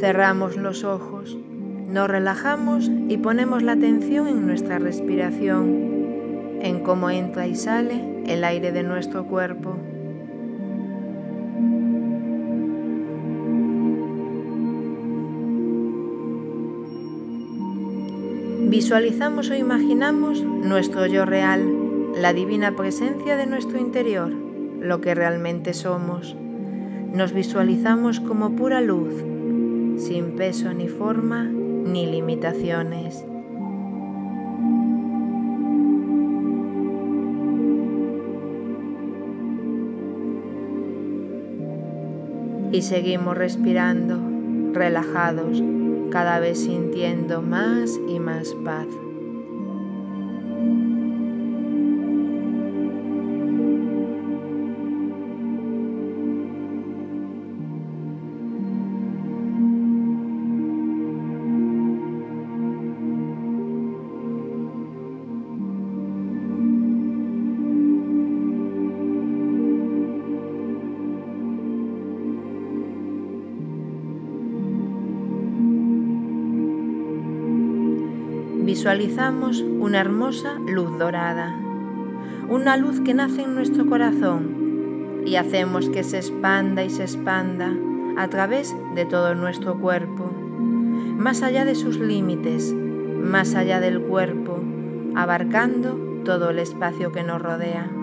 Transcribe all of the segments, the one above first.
Cerramos los ojos, nos relajamos y ponemos la atención en nuestra respiración, en cómo entra y sale el aire de nuestro cuerpo. Visualizamos o imaginamos nuestro yo real, la divina presencia de nuestro interior, lo que realmente somos. Nos visualizamos como pura luz, sin peso ni forma ni limitaciones. Y seguimos respirando, relajados, cada vez sintiendo más y más paz. Visualizamos una hermosa luz dorada, una luz que nace en nuestro corazón y hacemos que se expanda y se expanda a través de todo nuestro cuerpo, más allá de sus límites, más allá del cuerpo, abarcando todo el espacio que nos rodea.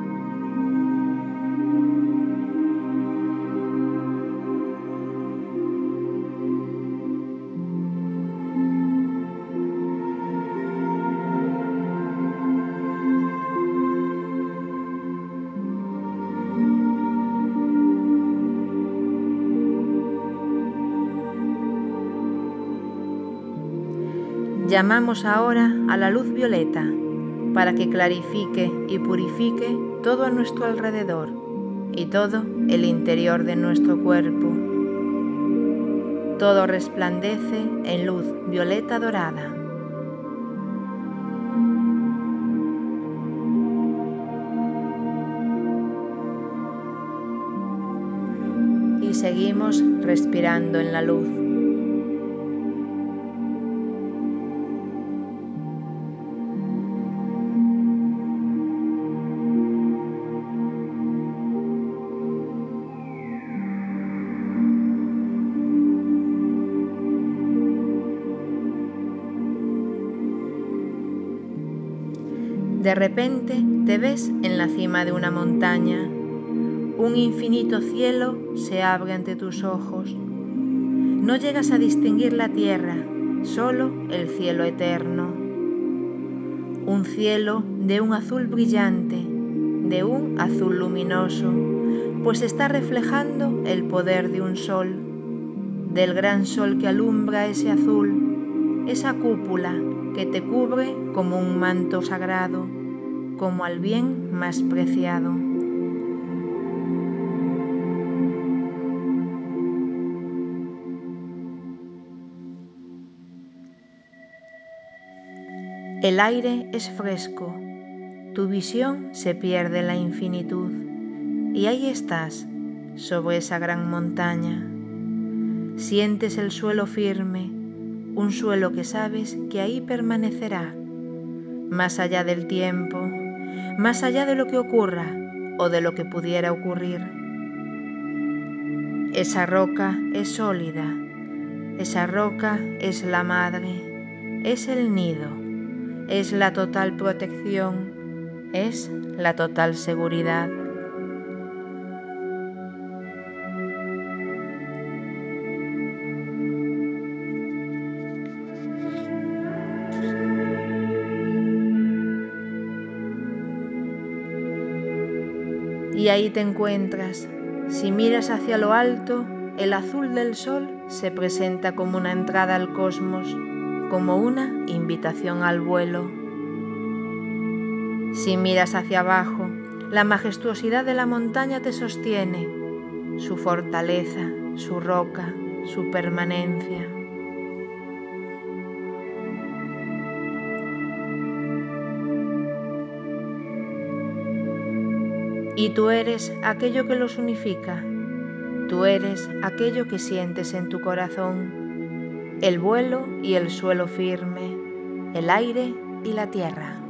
Llamamos ahora a la luz violeta para que clarifique y purifique todo a nuestro alrededor y todo el interior de nuestro cuerpo. Todo resplandece en luz violeta dorada. Y seguimos respirando en la luz. Repente te ves en la cima de una montaña. Un infinito cielo se abre ante tus ojos. No llegas a distinguir la tierra, solo el cielo eterno. Un cielo de un azul brillante, de un azul luminoso, pues está reflejando el poder de un sol, del gran sol que alumbra ese azul, esa cúpula que te cubre como un manto sagrado como al bien más preciado. El aire es fresco, tu visión se pierde en la infinitud y ahí estás, sobre esa gran montaña. Sientes el suelo firme, un suelo que sabes que ahí permanecerá, más allá del tiempo, más allá de lo que ocurra o de lo que pudiera ocurrir. Esa roca es sólida, esa roca es la madre, es el nido, es la total protección, es la total seguridad. Y ahí te encuentras. Si miras hacia lo alto, el azul del sol se presenta como una entrada al cosmos, como una invitación al vuelo. Si miras hacia abajo, la majestuosidad de la montaña te sostiene, su fortaleza, su roca, su permanencia. Y tú eres aquello que los unifica, tú eres aquello que sientes en tu corazón, el vuelo y el suelo firme, el aire y la tierra.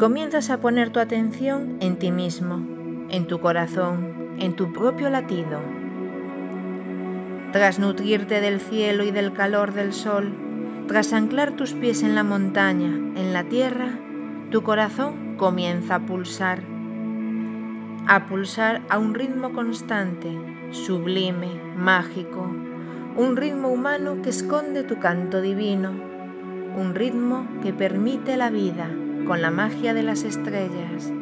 Comienzas a poner tu atención en ti mismo, en tu corazón, en tu propio latido. Tras nutrirte del cielo y del calor del sol, tras anclar tus pies en la montaña, en la tierra, tu corazón comienza a pulsar, a pulsar a un ritmo constante, sublime, mágico, un ritmo humano que esconde tu canto divino, un ritmo que permite la vida, con la magia de las estrellas.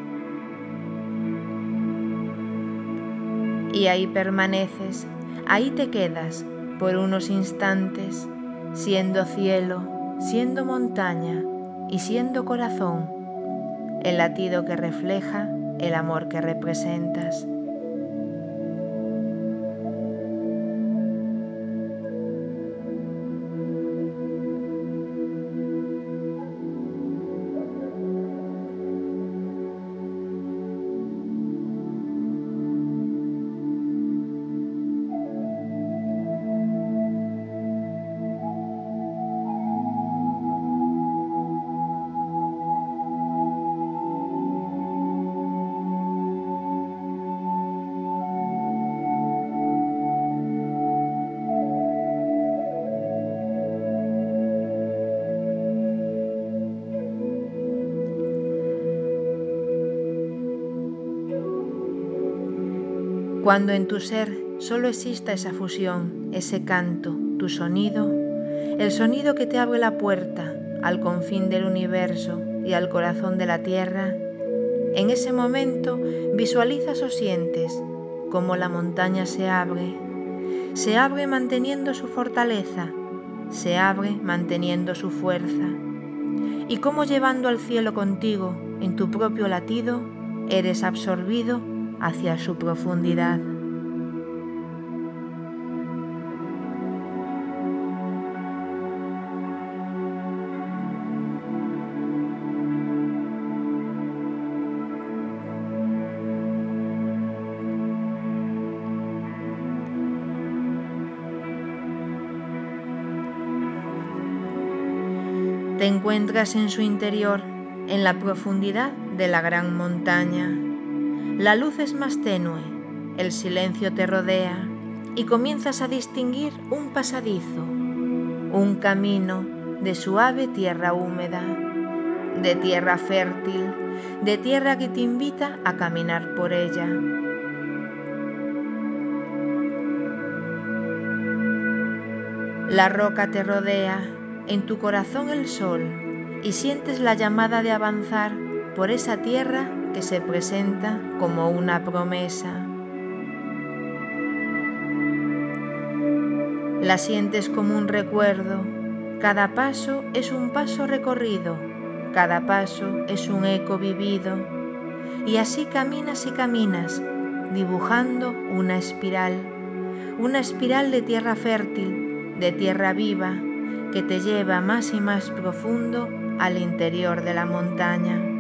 Y ahí permaneces, ahí te quedas por unos instantes, siendo cielo, siendo montaña y siendo corazón, el latido que refleja el amor que representas. Cuando en tu ser solo exista esa fusión, ese canto, tu sonido, el sonido que te abre la puerta al confín del universo y al corazón de la tierra, en ese momento visualizas o sientes como la montaña se abre, se abre manteniendo su fortaleza, se abre manteniendo su fuerza, y como llevando al cielo contigo en tu propio latido, eres absorbido hacia su profundidad. Te encuentras en su interior, en la profundidad de la gran montaña. La luz es más tenue, el silencio te rodea y comienzas a distinguir un pasadizo, un camino de suave tierra húmeda, de tierra fértil, de tierra que te invita a caminar por ella. La roca te rodea, en tu corazón el sol, y sientes la llamada de avanzar por esa tierra que se presenta como una promesa. La sientes como un recuerdo, cada paso es un paso recorrido, cada paso es un eco vivido, y así caminas y caminas, dibujando una espiral, una espiral de tierra fértil, de tierra viva, que te lleva más y más profundo al interior de la montaña.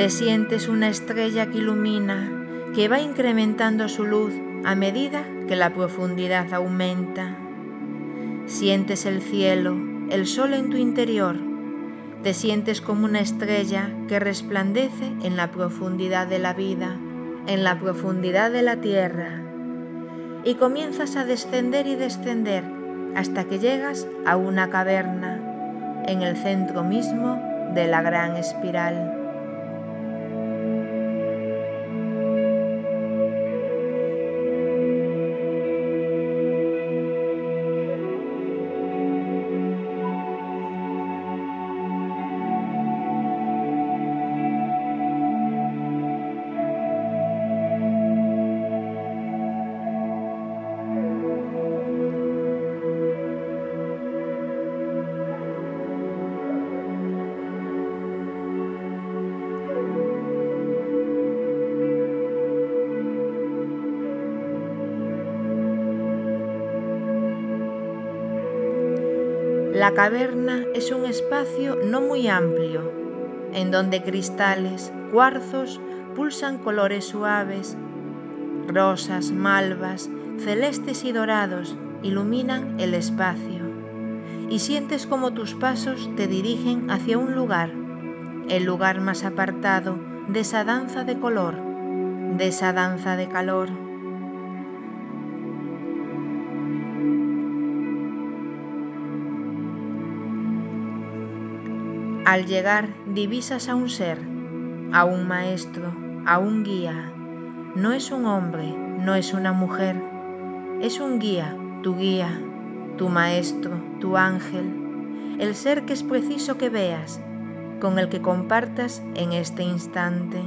Te sientes una estrella que ilumina, que va incrementando su luz a medida que la profundidad aumenta. Sientes el cielo, el sol en tu interior. Te sientes como una estrella que resplandece en la profundidad de la vida, en la profundidad de la tierra. Y comienzas a descender y descender hasta que llegas a una caverna, en el centro mismo de la gran espiral. La caverna es un espacio no muy amplio, en donde cristales, cuarzos, pulsan colores suaves, rosas, malvas, celestes y dorados iluminan el espacio. Y sientes como tus pasos te dirigen hacia un lugar, el lugar más apartado de esa danza de color, de esa danza de calor. Al llegar divisas a un ser, a un maestro, a un guía. No es un hombre, no es una mujer, es un guía, tu guía, tu maestro, tu ángel, el ser que es preciso que veas, con el que compartas en este instante.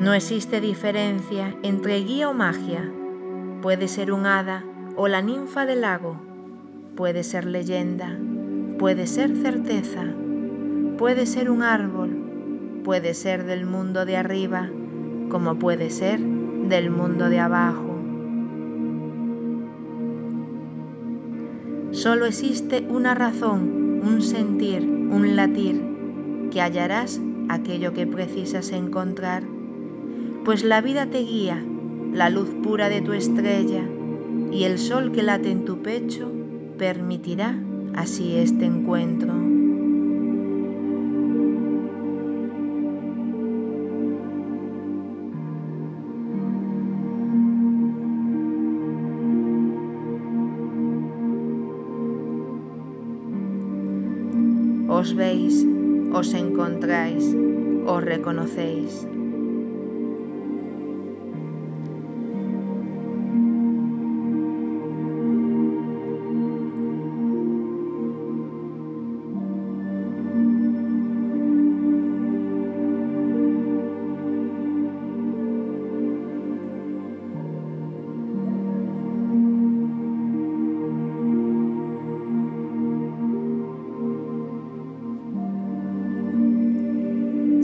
No existe diferencia entre guía o magia. Puede ser un hada o la ninfa del lago. Puede ser leyenda. Puede ser certeza. Puede ser un árbol. Puede ser del mundo de arriba, como puede ser del mundo de abajo. Solo existe una razón, un sentir, un latir, que hallarás aquello que precisas encontrar pues la vida te guía, la luz pura de tu estrella y el sol que late en tu pecho permitirá así este encuentro. Os veis, os encontráis, os reconocéis.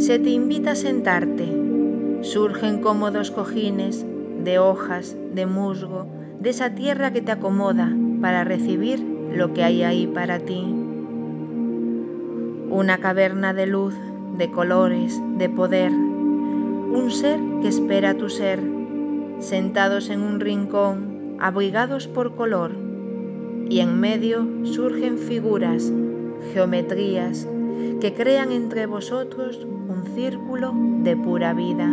Se te invita a sentarte. Surgen cómodos cojines de hojas, de musgo, de esa tierra que te acomoda para recibir lo que hay ahí para ti. Una caverna de luz, de colores, de poder. Un ser que espera tu ser, sentados en un rincón, abrigados por color. Y en medio surgen figuras, geometrías, que crean entre vosotros un círculo de pura vida.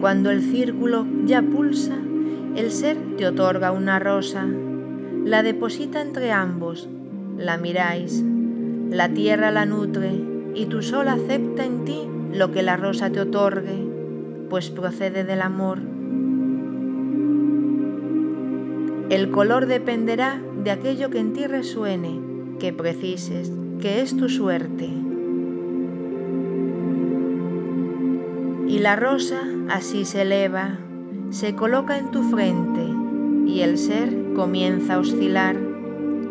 Cuando el círculo ya pulsa, el ser te otorga una rosa, la deposita entre ambos, la miráis, la tierra la nutre y tu sol acepta en ti lo que la rosa te otorgue, pues procede del amor. El color dependerá de aquello que en ti resuene, que precises, que es tu suerte. Y la rosa así se eleva, se coloca en tu frente y el ser comienza a oscilar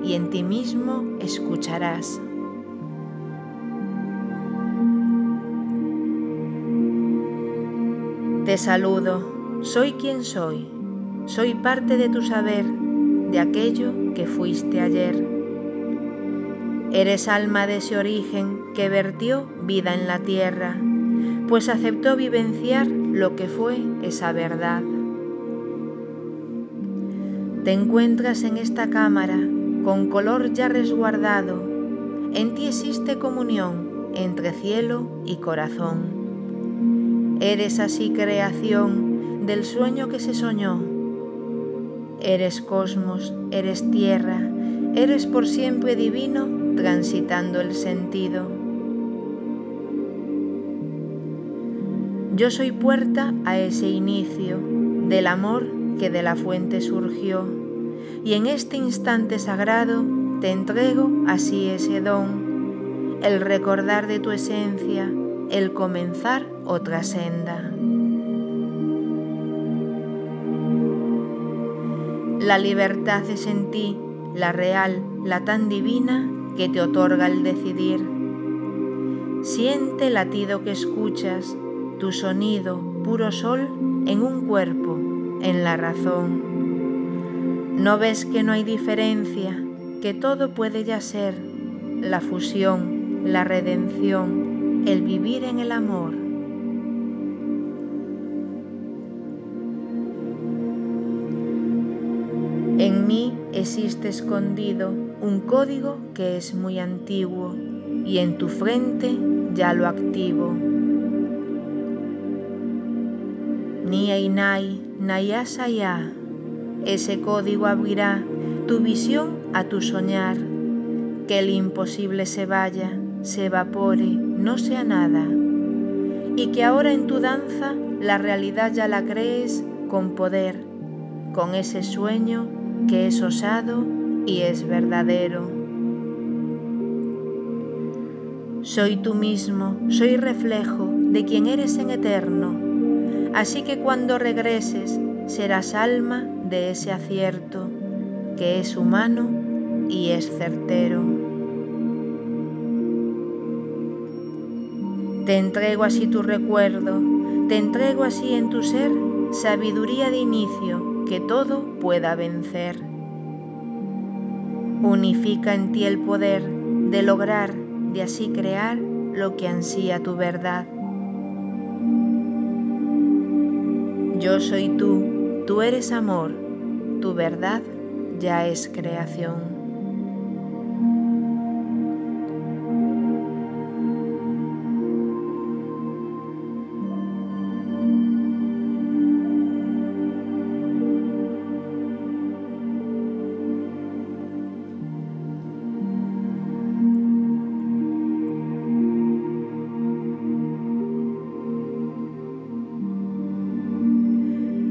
y en ti mismo escucharás. Te saludo, soy quien soy, soy parte de tu saber, de aquello que fuiste ayer. Eres alma de ese origen que vertió vida en la tierra, pues aceptó vivenciar lo que fue esa verdad. Te encuentras en esta cámara con color ya resguardado, en ti existe comunión entre cielo y corazón. Eres así creación del sueño que se soñó. Eres cosmos, eres tierra, eres por siempre divino transitando el sentido. Yo soy puerta a ese inicio del amor que de la fuente surgió y en este instante sagrado te entrego así ese don, el recordar de tu esencia, el comenzar otra senda. La libertad es en ti, la real, la tan divina que te otorga el decidir. Siente el latido que escuchas, tu sonido, puro sol, en un cuerpo, en la razón. ¿No ves que no hay diferencia, que todo puede ya ser, la fusión, la redención, el vivir en el amor? En mí existe escondido un código que es muy antiguo y en tu frente ya lo activo. Nia Inai, Nayasaya, ese código abrirá tu visión a tu soñar, que el imposible se vaya, se evapore, no sea nada, y que ahora en tu danza la realidad ya la crees con poder, con ese sueño que es osado y es verdadero. Soy tú mismo, soy reflejo de quien eres en eterno, así que cuando regreses serás alma de ese acierto que es humano y es certero. Te entrego así tu recuerdo, te entrego así en tu ser sabiduría de inicio que todo pueda vencer. Unifica en ti el poder de lograr, de así crear lo que ansía tu verdad. Yo soy tú, tú eres amor, tu verdad ya es creación.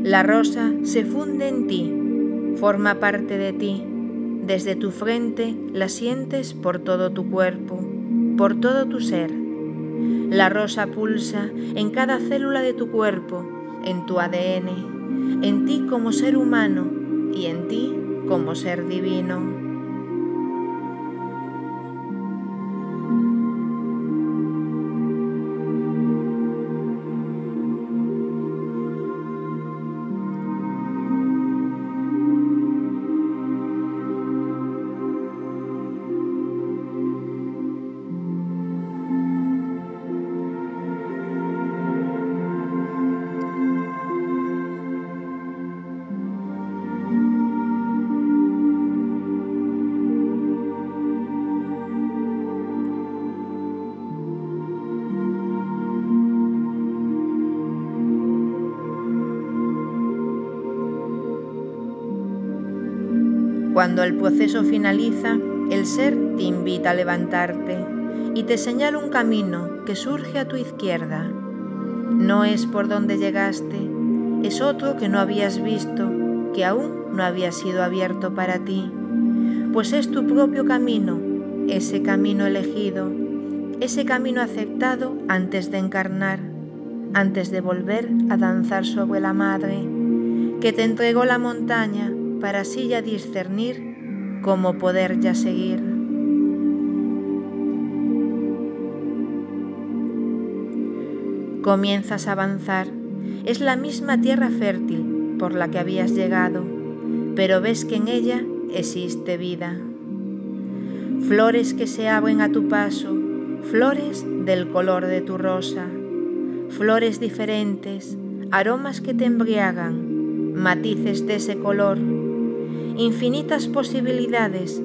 La rosa se funde en ti, forma parte de ti. Desde tu frente la sientes por todo tu cuerpo, por todo tu ser. La rosa pulsa en cada célula de tu cuerpo, en tu ADN, en ti como ser humano y en ti como ser divino. Cuando el proceso finaliza, el ser te invita a levantarte y te señala un camino que surge a tu izquierda. No es por donde llegaste, es otro que no habías visto, que aún no había sido abierto para ti, pues es tu propio camino, ese camino elegido, ese camino aceptado antes de encarnar, antes de volver a danzar sobre la madre, que te entregó la montaña para así ya discernir cómo poder ya seguir. Comienzas a avanzar, es la misma tierra fértil por la que habías llegado, pero ves que en ella existe vida. Flores que se abren a tu paso, flores del color de tu rosa, flores diferentes, aromas que te embriagan, matices de ese color infinitas posibilidades,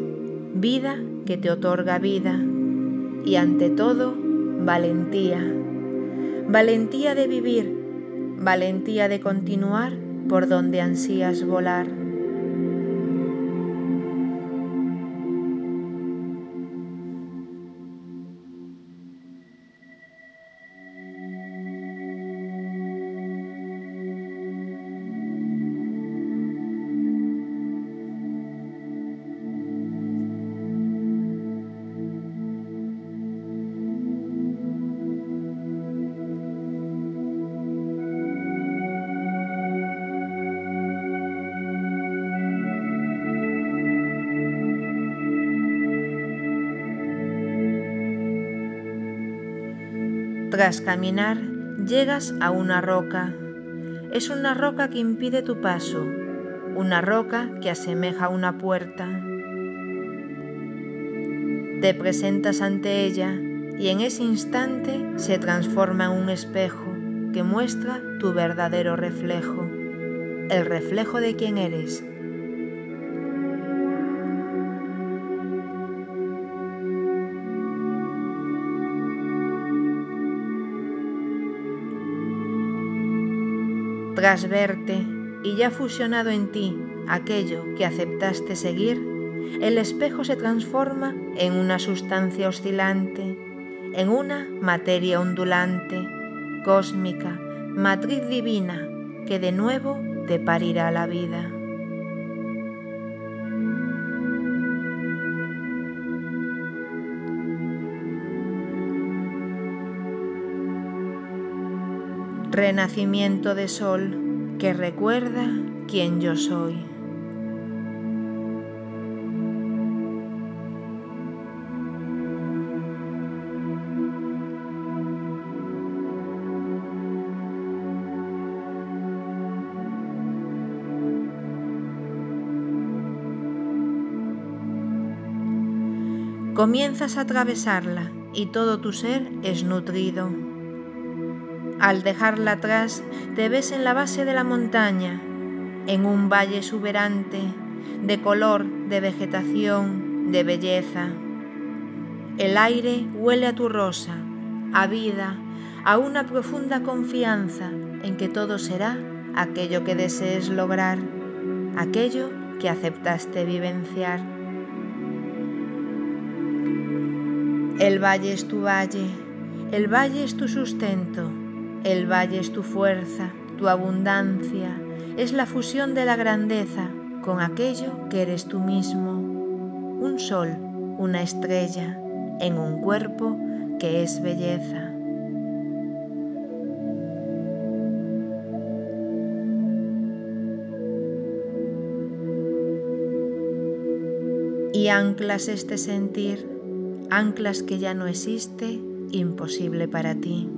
vida que te otorga vida y ante todo valentía. Valentía de vivir, valentía de continuar por donde ansías volar. Tras caminar, llegas a una roca. Es una roca que impide tu paso, una roca que asemeja una puerta. Te presentas ante ella y en ese instante se transforma en un espejo que muestra tu verdadero reflejo, el reflejo de quién eres. Tras verte y ya fusionado en ti aquello que aceptaste seguir, el espejo se transforma en una sustancia oscilante, en una materia ondulante, cósmica, matriz divina, que de nuevo te parirá la vida. Renacimiento de sol que recuerda quién yo soy. Comienzas a atravesarla y todo tu ser es nutrido. Al dejarla atrás, te ves en la base de la montaña, en un valle exuberante, de color, de vegetación, de belleza. El aire huele a tu rosa, a vida, a una profunda confianza en que todo será aquello que desees lograr, aquello que aceptaste vivenciar. El valle es tu valle, el valle es tu sustento, el valle es tu fuerza, tu abundancia, es la fusión de la grandeza con aquello que eres tú mismo, un sol, una estrella, en un cuerpo que es belleza. Y anclas este sentir anclas que ya no existe, imposible para ti.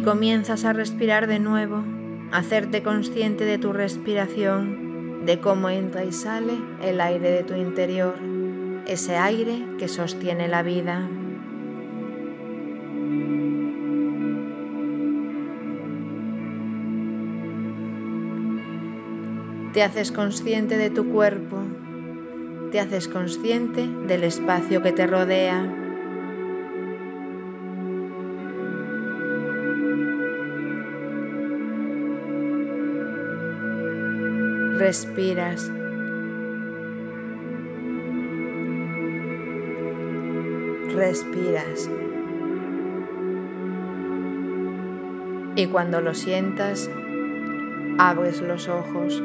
Y comienzas a respirar de nuevo, a hacerte consciente de tu respiración, de cómo entra y sale el aire de tu interior, ese aire que sostiene la vida. Te haces consciente de tu cuerpo, te haces consciente del espacio que te rodea, respiras. Respiras. Y cuando lo sientas, abres los ojos.